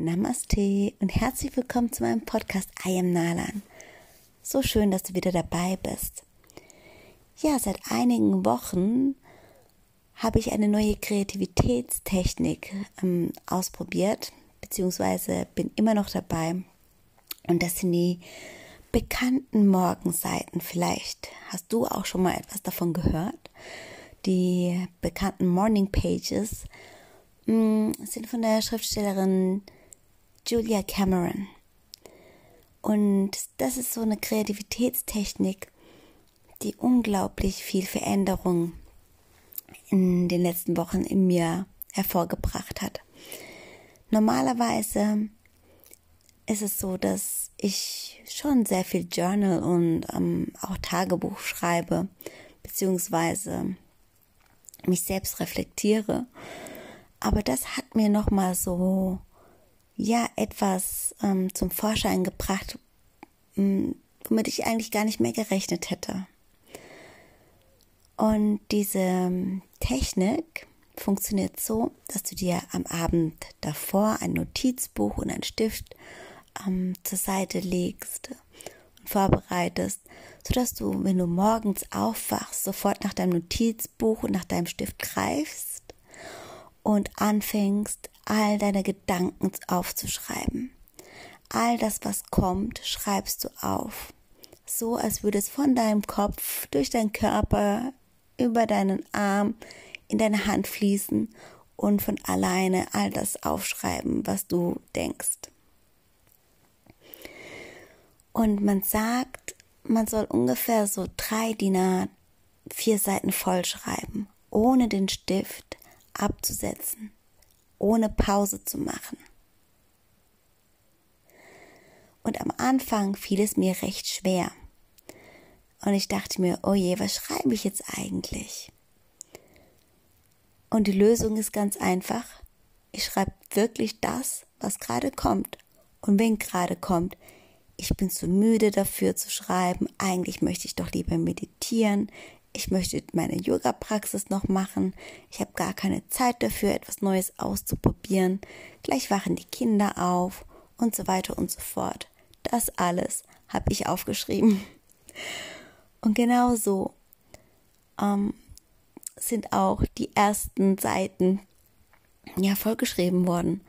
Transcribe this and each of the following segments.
Namaste und herzlich willkommen zu meinem Podcast I am Nalan. So schön, dass du wieder dabei bist. Ja, seit einigen Wochen habe ich eine neue Kreativitätstechnik ähm, ausprobiert, beziehungsweise bin immer noch dabei. Und das sind die bekannten Morgenseiten. Vielleicht hast du auch schon mal etwas davon gehört. Die bekannten Morning Pages mh, mm, sind von der Schriftstellerin Julia Cameron. Und das ist so eine Kreativitätstechnik, die unglaublich viel Veränderung in den letzten Wochen in mir hervorgebracht hat. Normalerweise ist es so, dass ich schon sehr viel Journal und ähm, auch Tagebuch schreibe, beziehungsweise mich selbst reflektiere. Aber das hat mir nochmal so ja etwas ähm, zum Vorschein gebracht, womit ich eigentlich gar nicht mehr gerechnet hätte. Und diese ähm, Technik funktioniert so, dass du dir am Abend davor ein Notizbuch und ein Stift ähm, zur Seite legst und vorbereitest, sodass du, wenn du morgens aufwachst, sofort nach deinem Notizbuch und nach deinem Stift greifst und anfängst, all deine Gedanken aufzuschreiben. All das, was kommt, schreibst du auf. So als würde es von deinem Kopf durch deinen Körper über deinen Arm in deine Hand fließen und von alleine all das aufschreiben, was du denkst. Und man sagt, man soll ungefähr so drei DIN vier Seiten vollschreiben, ohne den Stift abzusetzen, ohne Pause zu machen. Und am Anfang fiel es mir recht schwer. Und ich dachte mir, oh je, was schreibe ich jetzt eigentlich? Und die Lösung ist ganz einfach. Ich schreibe wirklich das, was gerade kommt. Und wenn gerade kommt, ich bin zu müde dafür zu schreiben, eigentlich möchte ich doch lieber meditieren, ich möchte meine Yoga-Praxis noch machen, ich habe gar keine Zeit dafür, etwas Neues auszuprobieren, gleich wachen die Kinder auf und so weiter und so fort. Das alles habe ich aufgeschrieben. Und genau so ähm, sind auch die ersten Seiten ja vollgeschrieben worden.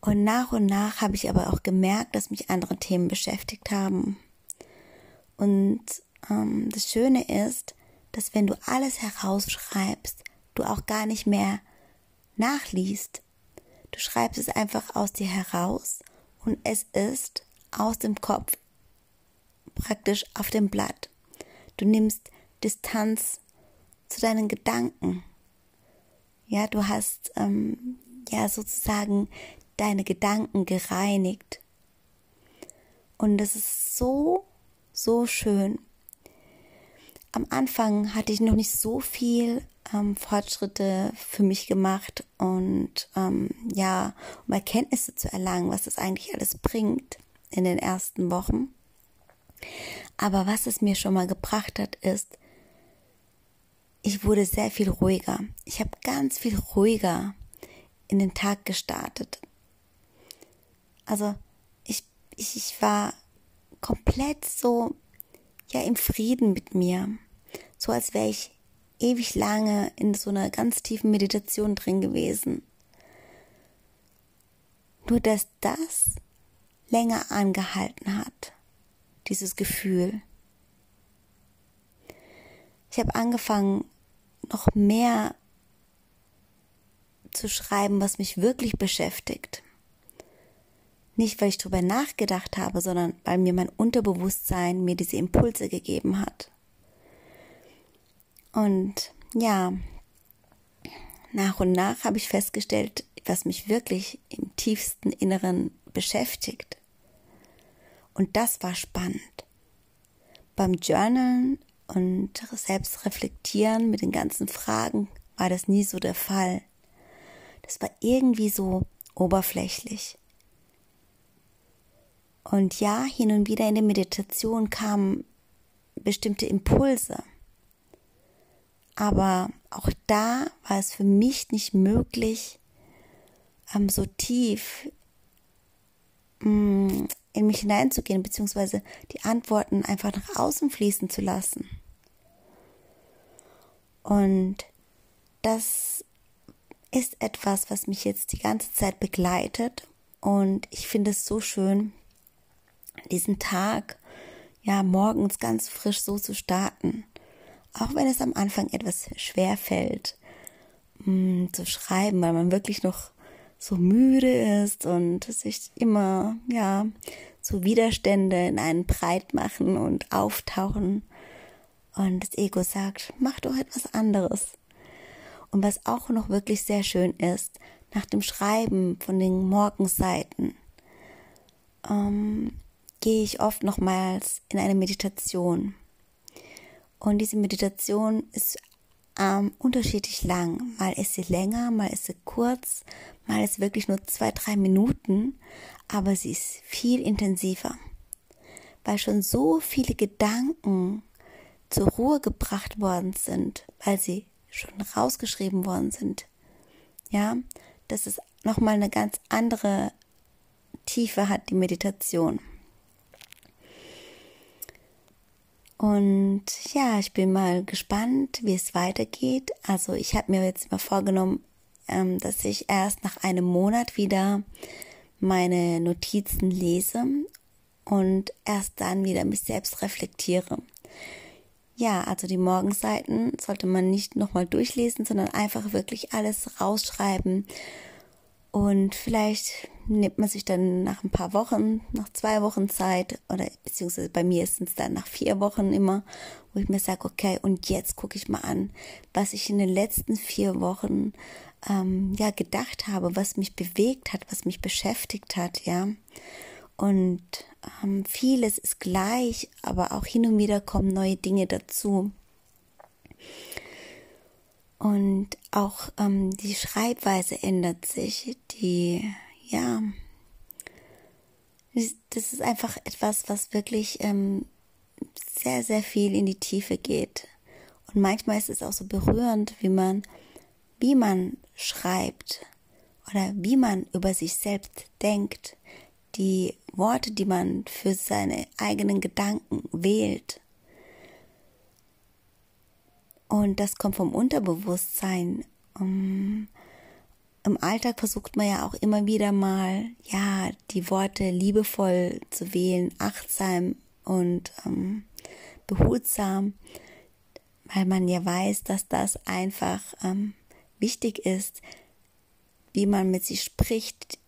Und nach und nach habe ich aber auch gemerkt, dass mich andere Themen beschäftigt haben. Und ähm, das Schöne ist, dass wenn du alles herausschreibst, du auch gar nicht mehr nachliest. Du schreibst es einfach aus dir heraus und es ist aus dem Kopf praktisch auf dem Blatt. Du nimmst Distanz zu deinen Gedanken. Ja, du hast ähm, ja sozusagen deine Gedanken gereinigt. Und es ist so, so schön, am Anfang hatte ich noch nicht so viel ähm, Fortschritte für mich gemacht und ähm, ja, um Erkenntnisse zu erlangen, was das eigentlich alles bringt in den ersten Wochen. Aber was es mir schon mal gebracht hat, ist, ich wurde sehr viel ruhiger. Ich habe ganz viel ruhiger in den Tag gestartet. Also ich, ich, ich war komplett so ja im Frieden mit mir. So als wäre ich ewig lange in so einer ganz tiefen Meditation drin gewesen. Nur dass das länger angehalten hat, dieses Gefühl. Ich habe angefangen, noch mehr zu schreiben, was mich wirklich beschäftigt. Nicht, weil ich darüber nachgedacht habe, sondern weil mir mein Unterbewusstsein mir diese Impulse gegeben hat. Und ja, nach und nach habe ich festgestellt, was mich wirklich im tiefsten Inneren beschäftigt. Und das war spannend. Beim Journalen und Selbstreflektieren mit den ganzen Fragen war das nie so der Fall. Das war irgendwie so oberflächlich. Und ja, hin und wieder in der Meditation kamen bestimmte Impulse. Aber auch da war es für mich nicht möglich, ähm, so tief mm, in mich hineinzugehen, beziehungsweise die Antworten einfach nach außen fließen zu lassen. Und das ist etwas, was mich jetzt die ganze Zeit begleitet. Und ich finde es so schön, diesen Tag, ja, morgens ganz frisch so zu starten. Auch wenn es am Anfang etwas schwer fällt, mh, mm, zu schreiben, weil man wirklich noch so müde ist und sich immer, ja, so Widerstände in einen breit machen und auftauchen. Und das Ego sagt, mach doch etwas anderes. Und was auch noch wirklich sehr schön ist, nach dem Schreiben von den Morgenseiten ähm, gehe ich oft nochmals in eine Meditation. Und diese Meditation ist ähm, unterschiedlich lang. Mal ist sie länger, mal ist sie kurz, mal ist wirklich nur zwei, drei Minuten, aber sie ist viel intensiver, weil schon so viele Gedanken zur Ruhe gebracht worden sind, weil sie schon rausgeschrieben worden sind. Ja, dass es nochmal eine ganz andere Tiefe hat, die Meditation. Und ja, ich bin mal gespannt, wie es weitergeht. Also ich habe mir jetzt mal vorgenommen, ähm, dass ich erst nach einem Monat wieder meine Notizen lese und erst dann wieder mich selbst reflektiere. Ja, also die Morgenseiten sollte man nicht nochmal durchlesen, sondern einfach wirklich alles rausschreiben. Und vielleicht nimmt man sich dann nach ein paar Wochen, nach zwei Wochen Zeit, oder beziehungsweise bei mir ist es dann nach vier Wochen immer, wo ich mir sage, okay, und jetzt gucke ich mal an, was ich in den letzten vier Wochen ähm, ja gedacht habe, was mich bewegt hat, was mich beschäftigt hat, ja. Und ähm, vieles ist gleich, aber auch hin und wieder kommen neue Dinge dazu. Und auch ähm, die Schreibweise ändert sich. Die, ja, das ist einfach etwas, was wirklich ähm, sehr, sehr viel in die Tiefe geht. Und manchmal ist es auch so berührend, wie man, wie man schreibt oder wie man über sich selbst denkt, die Worte, die man für seine eigenen Gedanken wählt. Und das kommt vom Unterbewusstsein. Um, Im Alltag versucht man ja auch immer wieder mal, ja, die Worte liebevoll zu wählen, achtsam und ähm, behutsam, weil man ja weiß, dass das einfach ähm, wichtig ist, wie man mit sich spricht,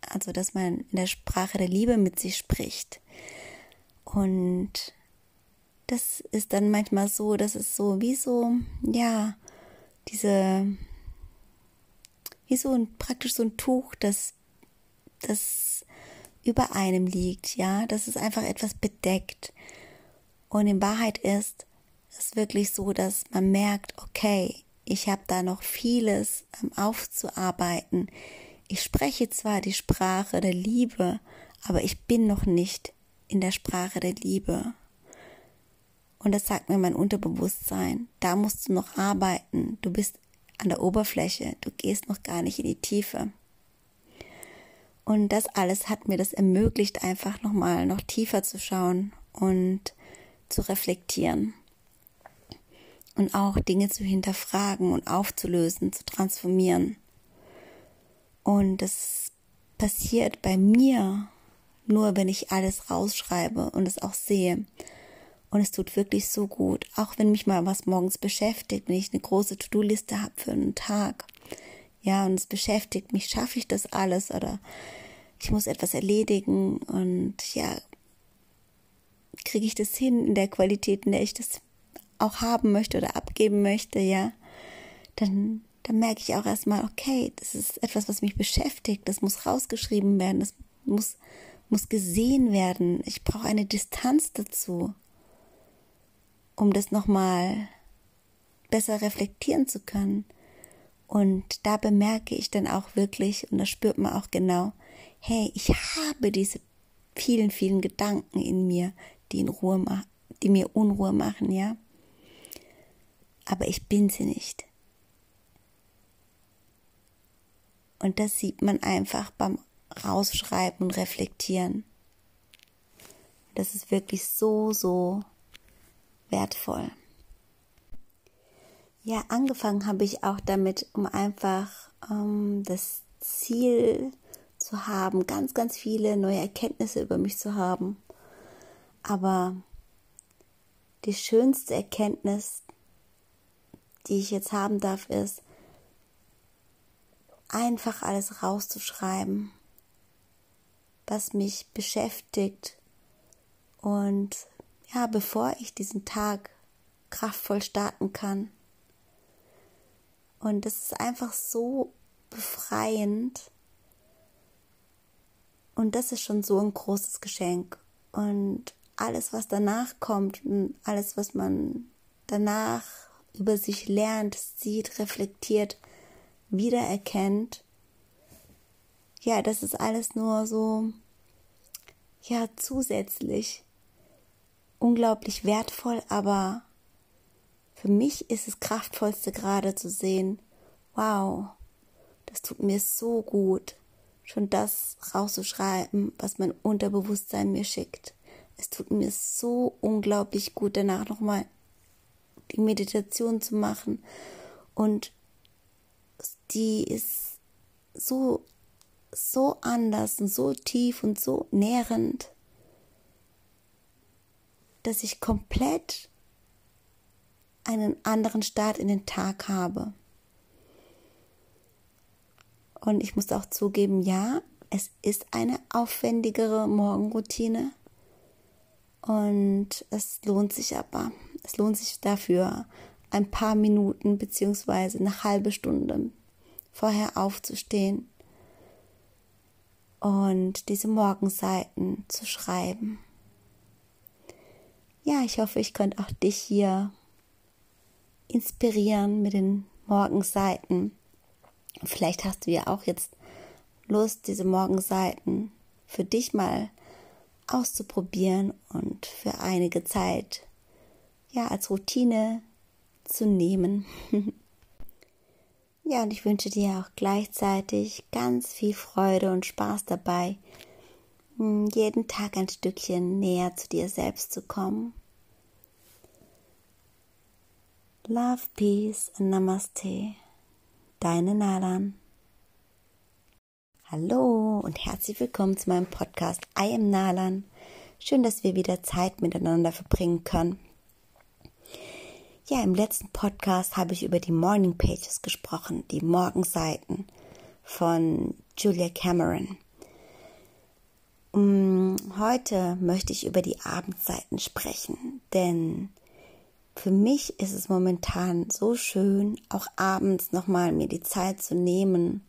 also dass man in der Sprache der Liebe mit sich spricht. Und das ist dann manchmal so, dass es so wie so, ja, diese, wie so ein, praktisch so ein Tuch, das, das über einem liegt, ja, dass es einfach etwas bedeckt. Und in Wahrheit ist es wirklich so, dass man merkt, okay, ich habe da noch vieles aufzuarbeiten. Ich spreche zwar die Sprache der Liebe, aber ich bin noch nicht in der Sprache der Liebe. Und das sagt mir mein Unterbewusstsein. Da musst du noch arbeiten. Du bist an der Oberfläche. Du gehst noch gar nicht in die Tiefe. Und das alles hat mir das ermöglicht, einfach nochmal noch tiefer zu schauen und zu reflektieren. Und auch Dinge zu hinterfragen und aufzulösen, zu transformieren. Und das passiert bei mir nur, wenn ich alles rausschreibe und es auch sehe. Und es tut wirklich so gut, auch wenn mich mal was morgens beschäftigt, wenn ich eine große To-Do-Liste habe für einen Tag. Ja, und es beschäftigt mich, schaffe ich das alles oder ich muss etwas erledigen? Und ja, kriege ich das hin in der Qualität, in der ich das auch haben möchte oder abgeben möchte, ja, dann dann merke ich auch erstmal, okay, das ist etwas, was mich beschäftigt, das muss rausgeschrieben werden, das muss, muss gesehen werden. Ich brauche eine Distanz dazu, um das nochmal besser reflektieren zu können. Und da bemerke ich dann auch wirklich, und das spürt man auch genau, hey, ich habe diese vielen, vielen Gedanken in mir, die in Ruhe die mir Unruhe machen, ja. Aber ich bin sie nicht. Und das sieht man einfach beim rausschreiben und reflektieren. Das ist wirklich so, so wertvoll. Ja, angefangen habe ich auch damit, um einfach ähm, das Ziel zu haben, ganz, ganz viele neue Erkenntnisse über mich zu haben. Aber die schönste Erkenntnis, die ich jetzt haben darf, ist, einfach alles rauszuschreiben, was mich beschäftigt. Und ja, bevor ich diesen Tag kraftvoll starten kann. Und das ist einfach so befreiend. Und das ist schon so ein großes Geschenk. Und alles, was danach kommt, alles, was man danach über sich lernt, sieht, reflektiert, wiedererkennt, ja, das ist alles nur so, ja, zusätzlich unglaublich wertvoll, aber für mich ist es kraftvollste gerade zu sehen, wow, das tut mir so gut, schon das rauszuschreiben, was mein Unterbewusstsein mir schickt. Es tut mir so unglaublich gut, danach nochmal die Meditation zu machen. Und die ist so, so anders und so tief und so nährend, dass ich komplett einen anderen Start in den Tag habe. Und ich muss auch zugeben, ja, es ist eine aufwendigere Morgenroutine. Und es lohnt sich aber. Es lohnt sich dafür, ein paar Minuten beziehungsweise eine halbe Stunde vorher aufzustehen und diese Morgenseiten zu schreiben. Ja, ich hoffe, ich konnte auch dich hier inspirieren mit den Morgenseiten. Vielleicht hast du ja auch jetzt Lust, diese Morgenseiten für dich mal auszuprobieren und für einige Zeit ja als Routine zu nehmen. ja, und ich wünsche dir auch gleichzeitig ganz viel Freude und Spaß dabei, jeden Tag ein Stückchen näher zu dir selbst zu kommen. Love, Peace and Namaste. Deine Nalan. Hallo und herzlich willkommen zu meinem Podcast I am Nalan. Schön, dass wir wieder Zeit miteinander verbringen können. Ja, im letzten Podcast habe ich über die Morning Pages gesprochen, die Morgenseiten von Julia Cameron. Heute möchte ich über die Abendseiten sprechen, denn für mich ist es momentan so schön, auch abends nochmal mir die Zeit zu nehmen,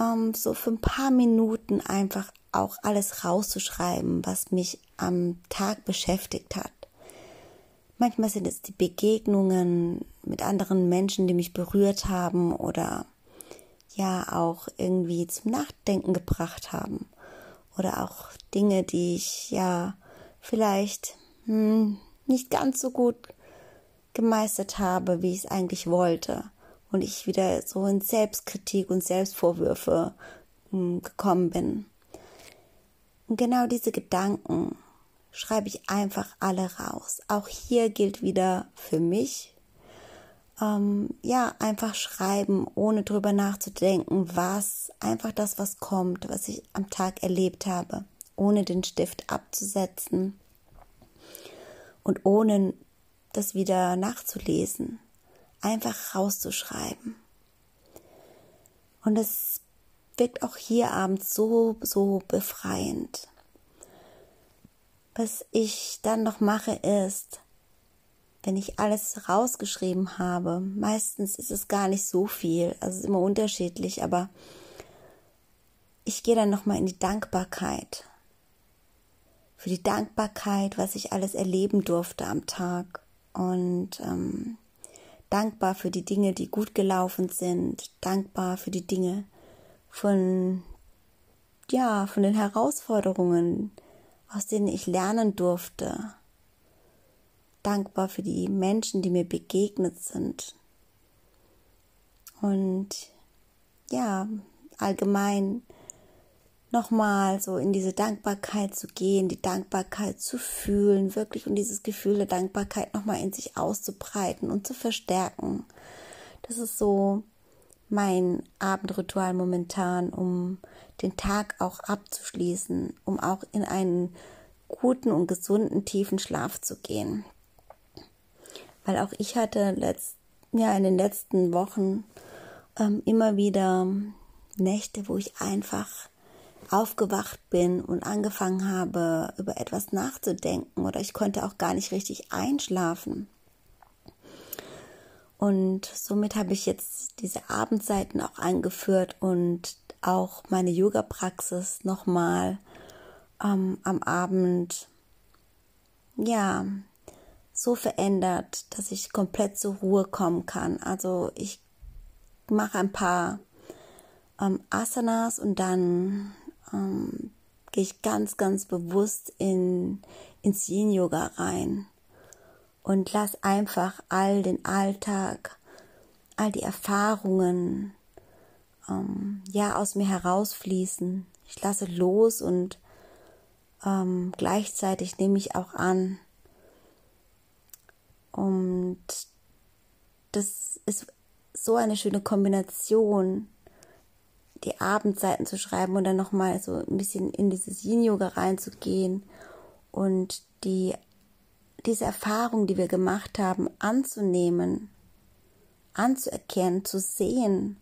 ähm, so für ein paar Minuten einfach auch alles rauszuschreiben, was mich am Tag beschäftigt hat. Manchmal sind es die Begegnungen mit anderen Menschen, die mich berührt haben oder ja auch irgendwie zum Nachdenken gebracht haben. Oder auch Dinge, die ich ja vielleicht hm, nicht ganz so gut gemeistert habe, wie ich es eigentlich wollte und ich wieder so in Selbstkritik und Selbstvorwürfe hm, gekommen bin. Und genau diese Gedanken schreibe ich einfach alle raus. Auch hier gilt wieder für mich, ähm, ja, einfach schreiben, ohne drüber nachzudenken, was, einfach das, was kommt, was ich am Tag erlebt habe, ohne den Stift abzusetzen und ohne das wieder nachzulesen einfach rauszuschreiben. Und es wirkt auch hier abends so, so befreiend. Was ich dann noch mache ist, wenn ich alles rausgeschrieben habe, meistens ist es gar nicht so viel, also es ist immer unterschiedlich, aber ich gehe dann nochmal in die Dankbarkeit. Für die Dankbarkeit, was ich alles erleben durfte am Tag. Und ähm, dankbar für die Dinge, die gut gelaufen sind, dankbar für die Dinge von, ja, von den Herausforderungen, aus denen ich lernen durfte, dankbar für die Menschen, die mir begegnet sind und ja, allgemein nochmal so in diese Dankbarkeit zu gehen, die Dankbarkeit zu fühlen, wirklich und dieses Gefühl der Dankbarkeit nochmal in sich auszubreiten und zu verstärken. Das ist so mein Abendritual momentan, um den Tag auch abzuschließen, um auch in einen guten und gesunden tiefen Schlaf zu gehen. Weil auch ich hatte letzt, ja, in den letzten Wochen ähm, immer wieder Nächte, wo ich einfach aufgewacht bin und angefangen habe, über etwas nachzudenken oder ich konnte auch gar nicht richtig einschlafen. Und somit habe ich jetzt diese Abendseiten auch eingeführt und auch meine Yoga-Praxis nochmal ähm, am Abend, ja, so verändert, dass ich komplett zur Ruhe kommen kann. Also ich mache ein paar ähm, Asanas und dann ähm, gehe ich ganz, ganz bewusst in, ins Yin-Yoga rein und lass einfach all den Alltag, all die Erfahrungen, ähm, ja, aus mir herausfließen. Ich lasse los und ähm, gleichzeitig nehme ich auch an. Und das ist so eine schöne Kombination die Abendseiten zu schreiben und dann nochmal so ein bisschen in dieses Yin-Yoga reinzugehen und die, diese Erfahrung, die wir gemacht haben, anzunehmen, anzuerkennen, zu sehen,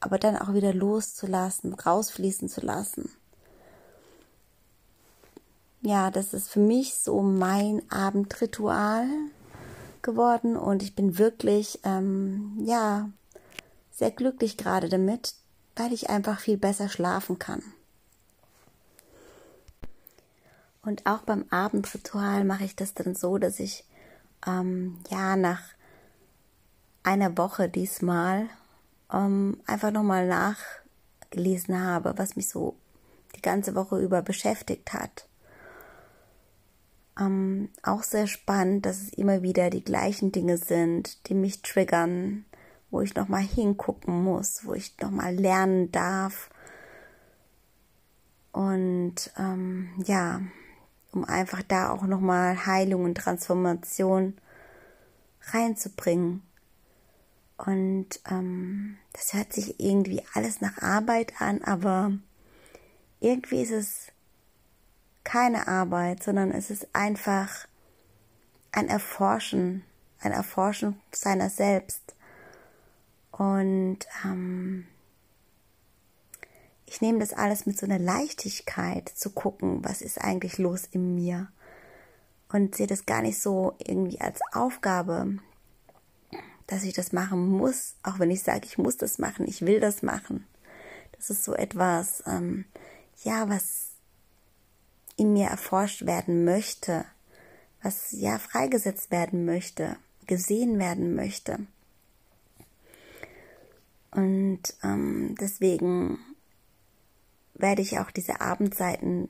aber dann auch wieder loszulassen, rausfließen zu lassen. Ja, das ist für mich so mein Abendritual geworden und ich bin wirklich, ähm, ja, sehr glücklich gerade damit, weil ich einfach viel besser schlafen kann. Und auch beim Abendritual mache ich das dann so, dass ich ähm, ja nach einer Woche diesmal ähm, einfach nochmal nachgelesen habe, was mich so die ganze Woche über beschäftigt hat. Ähm, auch sehr spannend, dass es immer wieder die gleichen Dinge sind, die mich triggern, wo ich nochmal hingucken muss, wo ich nochmal lernen darf. Und ähm, ja, um einfach da auch nochmal Heilung und Transformation reinzubringen. Und ähm, das hört sich irgendwie alles nach Arbeit an, aber irgendwie ist es keine Arbeit, sondern es ist einfach ein Erforschen, ein Erforschen seiner selbst. Und ähm, ich nehme das alles mit so einer Leichtigkeit zu gucken, was ist eigentlich los in mir. Und sehe das gar nicht so irgendwie als Aufgabe, dass ich das machen muss, auch wenn ich sage, ich muss das machen, ich will das machen. Das ist so etwas, ähm, ja, was in mir erforscht werden möchte, was ja freigesetzt werden möchte, gesehen werden möchte. Und ähm, deswegen werde ich auch diese Abendseiten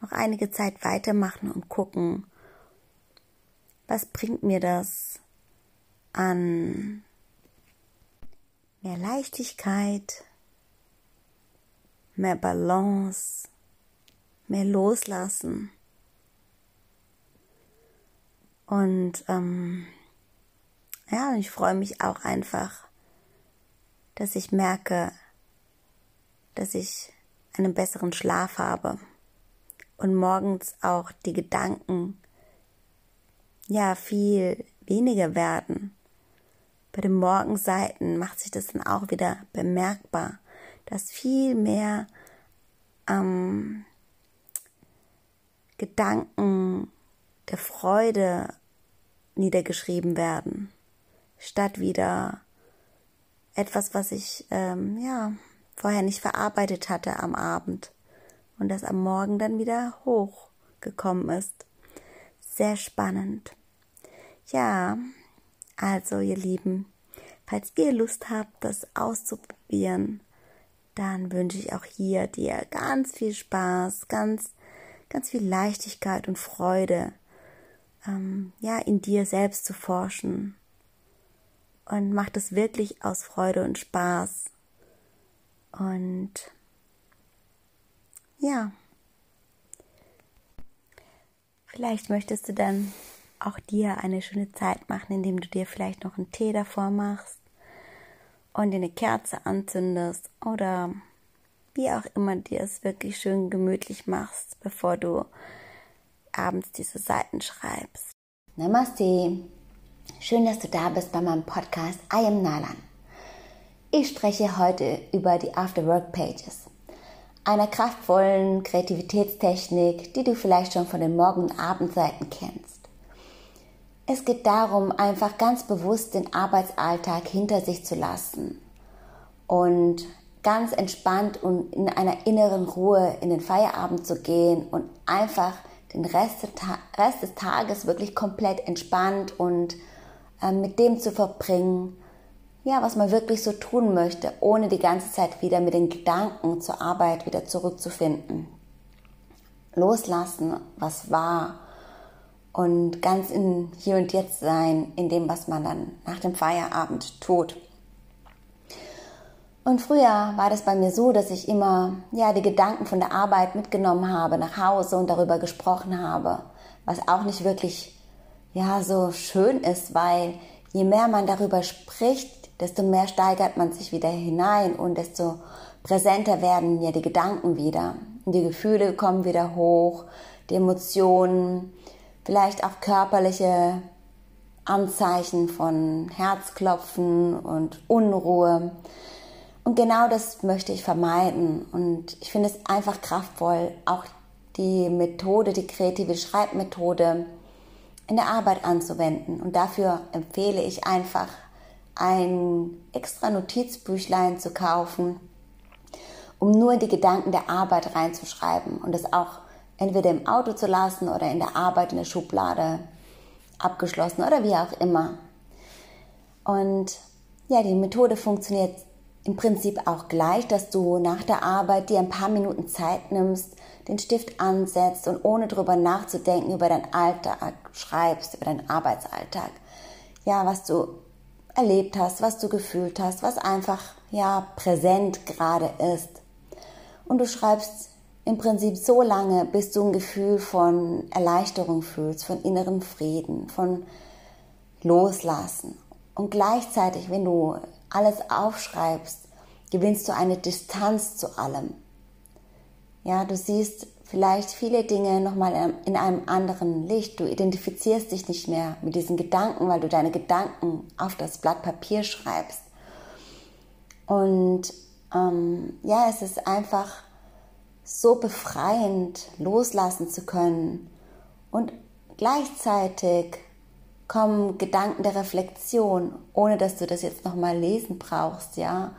noch einige Zeit weitermachen und gucken, was bringt mir das an mehr Leichtigkeit, mehr Balance, mehr Loslassen. Und ähm, ja, ich freue mich auch einfach dass ich merke, dass ich einen besseren Schlaf habe und morgens auch die Gedanken ja viel weniger werden. Bei den Morgenseiten macht sich das dann auch wieder bemerkbar, dass viel mehr ähm, Gedanken der Freude niedergeschrieben werden, statt wieder etwas, was ich ähm, ja vorher nicht verarbeitet hatte am Abend und das am Morgen dann wieder hochgekommen ist. Sehr spannend. Ja, also ihr Lieben, falls ihr Lust habt, das auszuprobieren, dann wünsche ich auch hier dir ganz viel Spaß, ganz, ganz viel Leichtigkeit und Freude, ähm, ja, in dir selbst zu forschen und macht es wirklich aus Freude und Spaß. Und ja, vielleicht möchtest du dann auch dir eine schöne Zeit machen, indem du dir vielleicht noch einen Tee davor machst und dir eine Kerze anzündest oder wie auch immer dir es wirklich schön gemütlich machst, bevor du abends diese Seiten schreibst. Namaste. Schön, dass du da bist bei meinem Podcast I am Nalan. Ich spreche heute über die After Work Pages, einer kraftvollen Kreativitätstechnik, die du vielleicht schon von den Morgen- und Abendseiten kennst. Es geht darum, einfach ganz bewusst den Arbeitsalltag hinter sich zu lassen und ganz entspannt und in einer inneren Ruhe in den Feierabend zu gehen und einfach den Rest, Rest des Tages wirklich komplett entspannt und äh, mit dem zu verbringen, ja, was man wirklich so tun möchte, ohne die ganze Zeit wieder mit den Gedanken zur Arbeit wieder zurückzufinden. Loslassen, was war und ganz in hier und jetzt sein, in dem, was man dann nach dem Feierabend tut. Und früher war das bei mir so, dass ich immer ja die Gedanken von der Arbeit mitgenommen habe nach Hause und darüber gesprochen habe, was auch nicht wirklich ja so schön ist, weil je mehr man darüber spricht, desto mehr steigert man sich wieder hinein und desto präsenter werden ja die Gedanken wieder. Die Gefühle kommen wieder hoch, die Emotionen, vielleicht auch körperliche Anzeichen von Herzklopfen und Unruhe. Und genau das möchte ich vermeiden. Und ich finde es einfach kraftvoll, auch die Methode, die kreative Schreibmethode in der Arbeit anzuwenden. Und dafür empfehle ich einfach, ein extra Notizbüchlein zu kaufen, um nur die Gedanken der Arbeit reinzuschreiben und es auch entweder im Auto zu lassen oder in der Arbeit in der Schublade abgeschlossen oder wie auch immer. Und ja, die Methode funktioniert im Prinzip auch gleich, dass du nach der Arbeit dir ein paar Minuten Zeit nimmst, den Stift ansetzt und ohne drüber nachzudenken über deinen Alltag schreibst, über deinen Arbeitsalltag. Ja, was du erlebt hast, was du gefühlt hast, was einfach ja präsent gerade ist. Und du schreibst im Prinzip so lange, bis du ein Gefühl von Erleichterung fühlst, von inneren Frieden, von Loslassen. Und gleichzeitig, wenn du alles aufschreibst, gewinnst du eine Distanz zu allem. Ja, du siehst vielleicht viele Dinge nochmal in einem anderen Licht. Du identifizierst dich nicht mehr mit diesen Gedanken, weil du deine Gedanken auf das Blatt Papier schreibst. Und ähm, ja, es ist einfach so befreiend, loslassen zu können und gleichzeitig kommen Gedanken der Reflexion, ohne dass du das jetzt nochmal lesen brauchst, ja.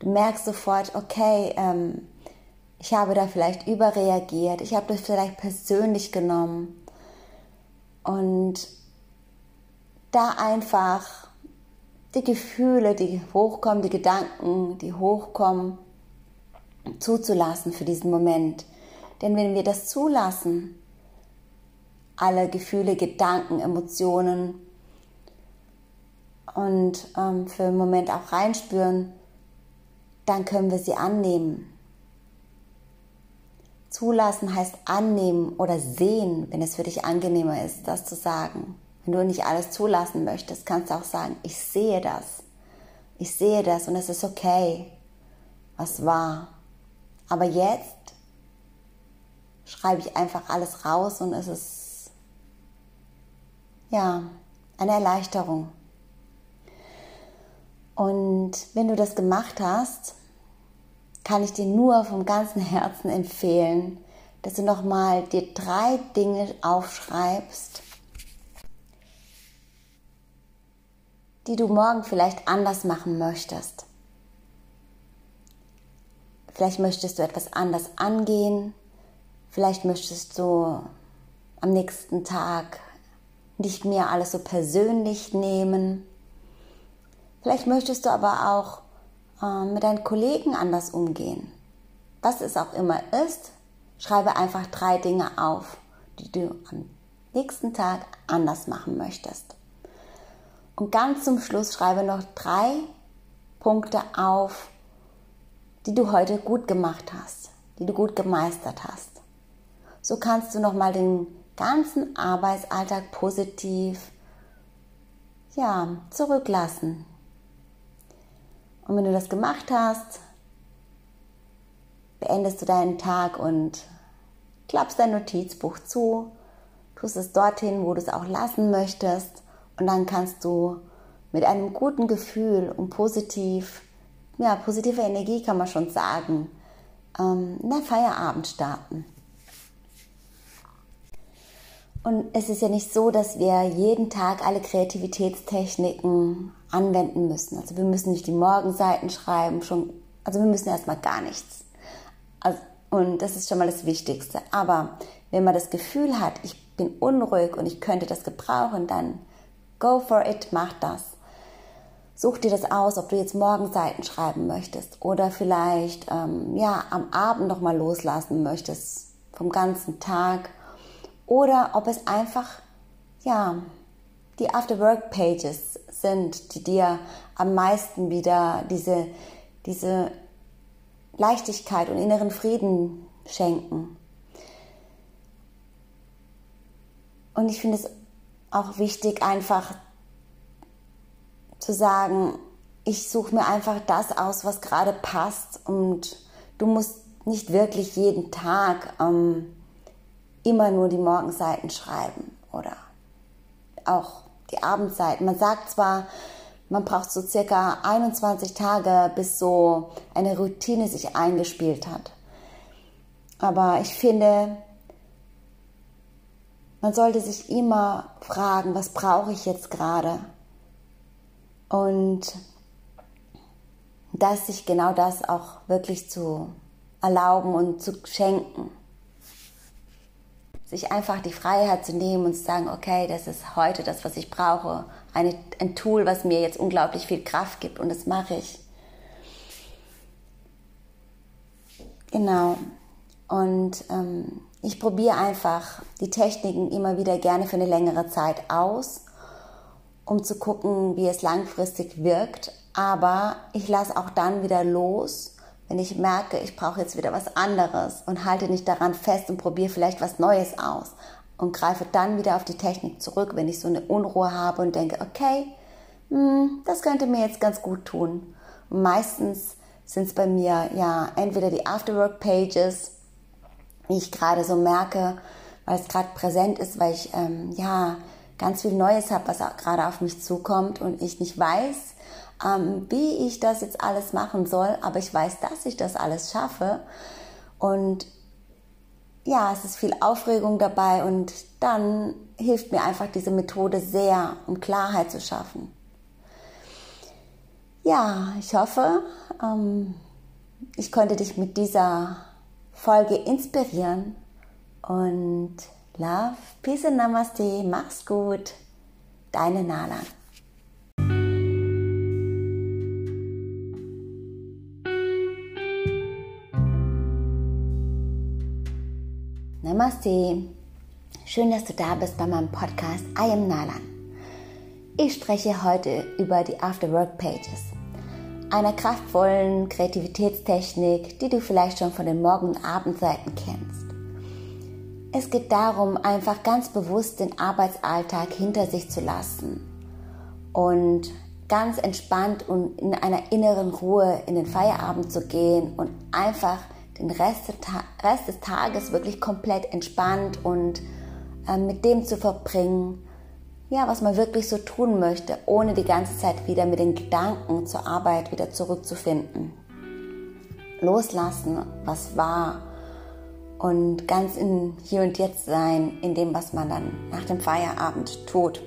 Du merkst sofort, okay, ähm, ich habe da vielleicht überreagiert, ich habe das vielleicht persönlich genommen. Und da einfach die Gefühle, die hochkommen, die Gedanken, die hochkommen, zuzulassen für diesen Moment. Denn wenn wir das zulassen, alle Gefühle, Gedanken, Emotionen und ähm, für einen Moment auch reinspüren, dann können wir sie annehmen. Zulassen heißt annehmen oder sehen, wenn es für dich angenehmer ist, das zu sagen. Wenn du nicht alles zulassen möchtest, kannst du auch sagen, ich sehe das. Ich sehe das und es ist okay, was war. Aber jetzt schreibe ich einfach alles raus und es ist ja, eine Erleichterung. Und wenn du das gemacht hast, kann ich dir nur vom ganzen Herzen empfehlen, dass du nochmal dir drei Dinge aufschreibst, die du morgen vielleicht anders machen möchtest. Vielleicht möchtest du etwas anders angehen, vielleicht möchtest du am nächsten Tag nicht mehr alles so persönlich nehmen. Vielleicht möchtest du aber auch äh, mit deinen Kollegen anders umgehen. Was es auch immer ist, schreibe einfach drei Dinge auf, die du am nächsten Tag anders machen möchtest. Und ganz zum Schluss schreibe noch drei Punkte auf, die du heute gut gemacht hast, die du gut gemeistert hast. So kannst du nochmal den ganzen Arbeitsalltag positiv ja, zurücklassen. Und wenn du das gemacht hast, beendest du deinen Tag und klappst dein Notizbuch zu, tust es dorthin, wo du es auch lassen möchtest und dann kannst du mit einem guten Gefühl und positiv, ja, positive Energie kann man schon sagen, ähm, na, Feierabend starten. Und es ist ja nicht so, dass wir jeden Tag alle Kreativitätstechniken anwenden müssen. Also wir müssen nicht die Morgenseiten schreiben, schon, also wir müssen erstmal gar nichts. Also, und das ist schon mal das Wichtigste. Aber wenn man das Gefühl hat, ich bin unruhig und ich könnte das gebrauchen, dann go for it, mach das. Such dir das aus, ob du jetzt Morgenseiten schreiben möchtest oder vielleicht ähm, ja am Abend noch mal loslassen möchtest vom ganzen Tag oder ob es einfach ja die After Work Pages sind, die dir am meisten wieder diese diese Leichtigkeit und inneren Frieden schenken. Und ich finde es auch wichtig, einfach zu sagen, ich suche mir einfach das aus, was gerade passt und du musst nicht wirklich jeden Tag ähm, immer nur die Morgenseiten schreiben oder auch die Abendseiten. Man sagt zwar, man braucht so circa 21 Tage, bis so eine Routine sich eingespielt hat. Aber ich finde, man sollte sich immer fragen, was brauche ich jetzt gerade? Und das sich genau das auch wirklich zu erlauben und zu schenken. Sich einfach die Freiheit zu nehmen und zu sagen, okay, das ist heute das, was ich brauche. Eine, ein Tool, was mir jetzt unglaublich viel Kraft gibt und das mache ich. Genau. Und ähm, ich probiere einfach die Techniken immer wieder gerne für eine längere Zeit aus, um zu gucken, wie es langfristig wirkt. Aber ich lasse auch dann wieder los, wenn ich merke, ich brauche jetzt wieder was anderes und halte nicht daran fest und probiere vielleicht was Neues aus und greife dann wieder auf die Technik zurück, wenn ich so eine Unruhe habe und denke, okay, hm, das könnte mir jetzt ganz gut tun. Und meistens sind es bei mir ja entweder die Afterwork Pages, wie ich gerade so merke, weil es gerade präsent ist, weil ich ähm, ja ganz viel Neues habe, was gerade auf mich zukommt und ich nicht weiß, ähm, wie ich das jetzt alles machen soll, aber ich weiß, dass ich das alles schaffe und ja, es ist viel Aufregung dabei und dann hilft mir einfach diese Methode sehr, um Klarheit zu schaffen. Ja, ich hoffe, ähm, ich konnte dich mit dieser Folge inspirieren. Und Love, Peace und Namaste, mach's gut, deine Nala. Namaste. Schön, dass du da bist bei meinem Podcast I am Nalan. Ich spreche heute über die After Work Pages einer kraftvollen Kreativitätstechnik, die du vielleicht schon von den Morgen- und Abendseiten kennst. Es geht darum, einfach ganz bewusst den Arbeitsalltag hinter sich zu lassen und ganz entspannt und in einer inneren Ruhe in den Feierabend zu gehen und einfach den Rest, des Tages wirklich komplett entspannt und äh, mit dem zu verbringen, ja, was man wirklich so tun möchte, ohne die ganze Zeit wieder mit den Gedanken zur Arbeit wieder zurückzufinden. Loslassen, was war und ganz in hier und jetzt sein, in dem, was man dann nach dem Feierabend tut.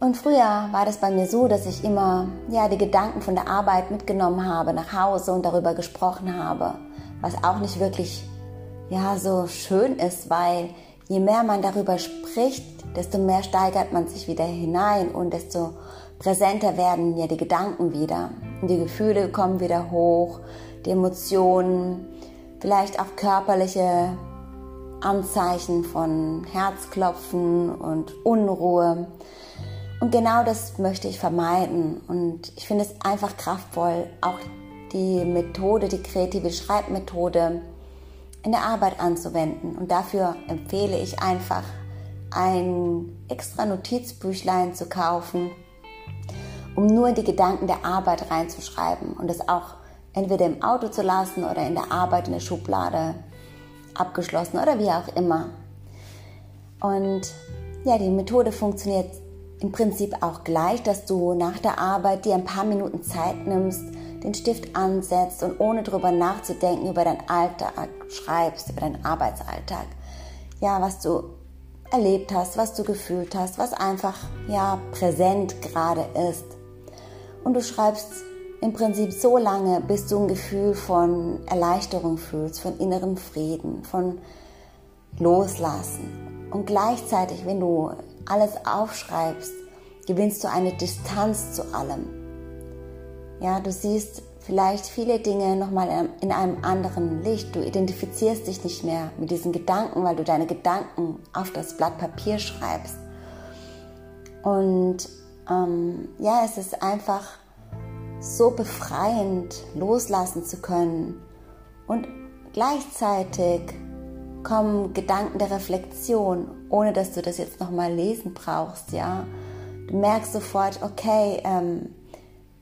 Und früher war das bei mir so, dass ich immer ja die Gedanken von der Arbeit mitgenommen habe nach Hause und darüber gesprochen habe, was auch nicht wirklich ja so schön ist, weil je mehr man darüber spricht, desto mehr steigert man sich wieder hinein und desto präsenter werden ja die Gedanken wieder. Und die Gefühle kommen wieder hoch, die Emotionen, vielleicht auch körperliche Anzeichen von Herzklopfen und Unruhe. Und genau das möchte ich vermeiden. Und ich finde es einfach kraftvoll, auch die Methode, die kreative Schreibmethode in der Arbeit anzuwenden. Und dafür empfehle ich einfach, ein extra Notizbüchlein zu kaufen, um nur die Gedanken der Arbeit reinzuschreiben und es auch entweder im Auto zu lassen oder in der Arbeit in der Schublade abgeschlossen oder wie auch immer. Und ja, die Methode funktioniert im Prinzip auch gleich, dass du nach der Arbeit dir ein paar Minuten Zeit nimmst, den Stift ansetzt und ohne drüber nachzudenken über deinen Alltag schreibst, über deinen Arbeitsalltag. Ja, was du erlebt hast, was du gefühlt hast, was einfach ja präsent gerade ist. Und du schreibst im Prinzip so lange, bis du ein Gefühl von Erleichterung fühlst, von innerem Frieden, von Loslassen. Und gleichzeitig, wenn du alles aufschreibst, gewinnst du eine Distanz zu allem. Ja, du siehst vielleicht viele Dinge nochmal in einem anderen Licht. Du identifizierst dich nicht mehr mit diesen Gedanken, weil du deine Gedanken auf das Blatt Papier schreibst. Und ähm, ja, es ist einfach so befreiend, loslassen zu können. Und gleichzeitig kommen Gedanken der Reflexion, ohne dass du das jetzt nochmal lesen brauchst, ja. Du merkst sofort, okay, ähm,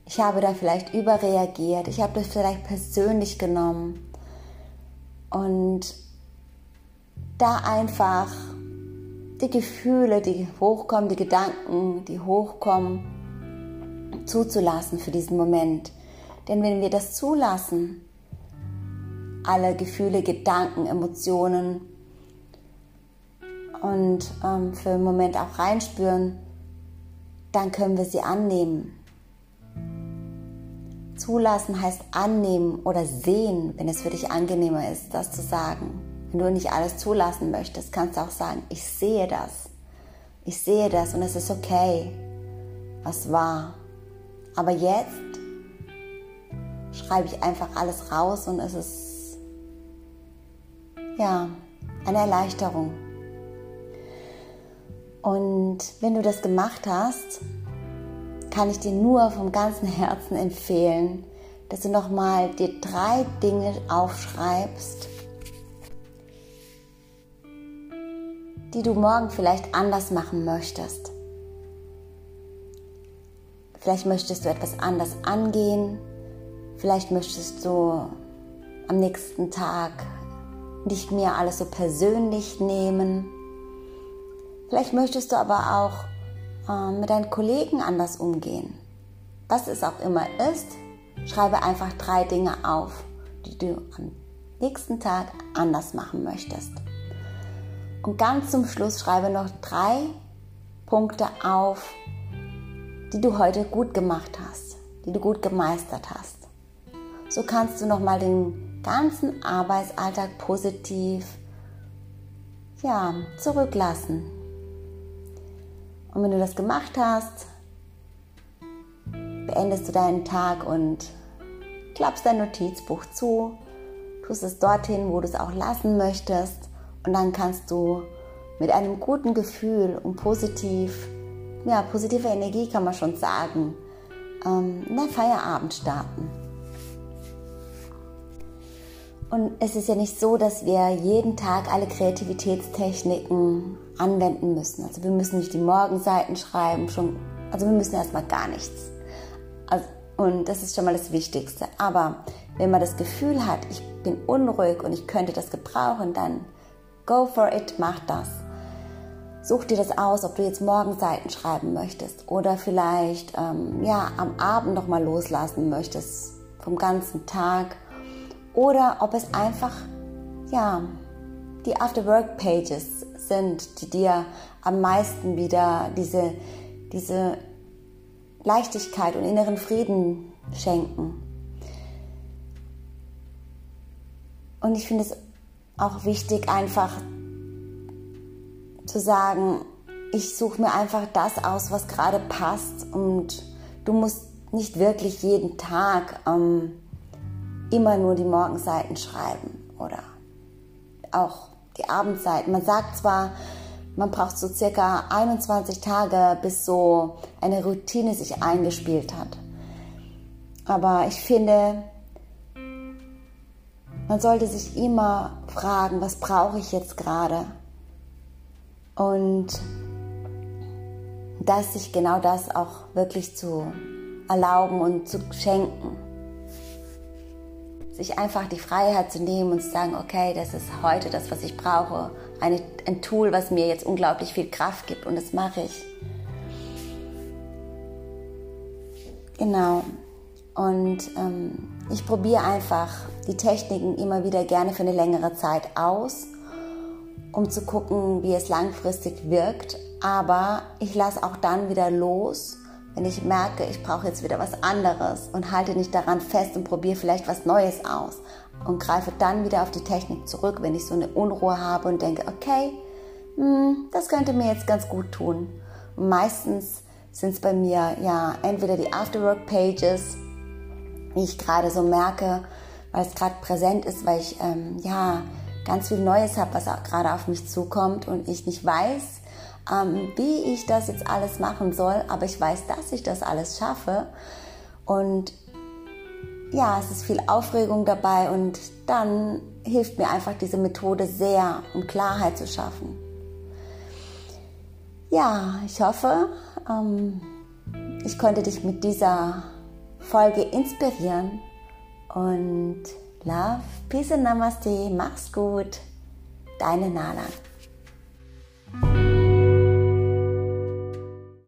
ich habe da vielleicht überreagiert, ich habe das vielleicht persönlich genommen. Und da einfach die Gefühle, die hochkommen, die Gedanken, die hochkommen, zuzulassen für diesen Moment. Denn wenn wir das zulassen, alle Gefühle, Gedanken, Emotionen und ähm, für einen Moment auch reinspüren, dann können wir sie annehmen. Zulassen heißt annehmen oder sehen, wenn es für dich angenehmer ist, das zu sagen. Wenn du nicht alles zulassen möchtest, kannst du auch sagen, ich sehe das. Ich sehe das und es ist okay. Was war. Aber jetzt schreibe ich einfach alles raus und es ist ja eine Erleichterung. Und wenn du das gemacht hast, kann ich dir nur vom ganzen Herzen empfehlen, dass du nochmal dir drei Dinge aufschreibst, die du morgen vielleicht anders machen möchtest. Vielleicht möchtest du etwas anders angehen, vielleicht möchtest du am nächsten Tag nicht mehr alles so persönlich nehmen. Vielleicht möchtest du aber auch äh, mit deinen Kollegen anders umgehen. Was es auch immer ist, schreibe einfach drei Dinge auf, die du am nächsten Tag anders machen möchtest. Und ganz zum Schluss schreibe noch drei Punkte auf, die du heute gut gemacht hast, die du gut gemeistert hast. So kannst du nochmal den ganzen Arbeitsalltag positiv ja, zurücklassen, und wenn du das gemacht hast, beendest du deinen Tag und klappst dein Notizbuch zu, tust es dorthin, wo du es auch lassen möchtest und dann kannst du mit einem guten Gefühl und positiv, ja, positive Energie kann man schon sagen, ähm, in den Feierabend starten. Und es ist ja nicht so, dass wir jeden Tag alle Kreativitätstechniken anwenden müssen. Also wir müssen nicht die Morgenseiten schreiben, schon, also wir müssen erstmal gar nichts. Also, und das ist schon mal das Wichtigste. Aber wenn man das Gefühl hat, ich bin unruhig und ich könnte das gebrauchen, dann go for it, mach das. Such dir das aus, ob du jetzt Morgenseiten schreiben möchtest oder vielleicht ähm, ja am Abend noch mal loslassen möchtest vom ganzen Tag oder ob es einfach ja die After Work Pages sind, die dir am meisten wieder diese, diese Leichtigkeit und inneren Frieden schenken. Und ich finde es auch wichtig, einfach zu sagen, ich suche mir einfach das aus, was gerade passt. Und du musst nicht wirklich jeden Tag ähm, immer nur die Morgenseiten schreiben oder auch die Abendseiten. Man sagt zwar, man braucht so circa 21 Tage, bis so eine Routine sich eingespielt hat. Aber ich finde, man sollte sich immer fragen, was brauche ich jetzt gerade? Und dass sich genau das auch wirklich zu erlauben und zu schenken. Sich einfach die Freiheit zu nehmen und zu sagen, okay, das ist heute das, was ich brauche. Eine, ein Tool, was mir jetzt unglaublich viel Kraft gibt und das mache ich. Genau. Und ähm, ich probiere einfach die Techniken immer wieder gerne für eine längere Zeit aus, um zu gucken, wie es langfristig wirkt. Aber ich lasse auch dann wieder los, wenn ich merke, ich brauche jetzt wieder was anderes und halte nicht daran fest und probiere vielleicht was Neues aus und greife dann wieder auf die Technik zurück, wenn ich so eine Unruhe habe und denke, okay, hm, das könnte mir jetzt ganz gut tun. Und meistens sind es bei mir ja entweder die Afterwork Pages, wie ich gerade so merke, weil es gerade präsent ist, weil ich ähm, ja ganz viel Neues habe, was gerade auf mich zukommt und ich nicht weiß, ähm, wie ich das jetzt alles machen soll, aber ich weiß, dass ich das alles schaffe. Und ja, es ist viel Aufregung dabei und dann hilft mir einfach diese Methode sehr, um Klarheit zu schaffen. Ja, ich hoffe, ähm, ich konnte dich mit dieser Folge inspirieren und Love, Peace und Namaste, mach's gut, deine Nala.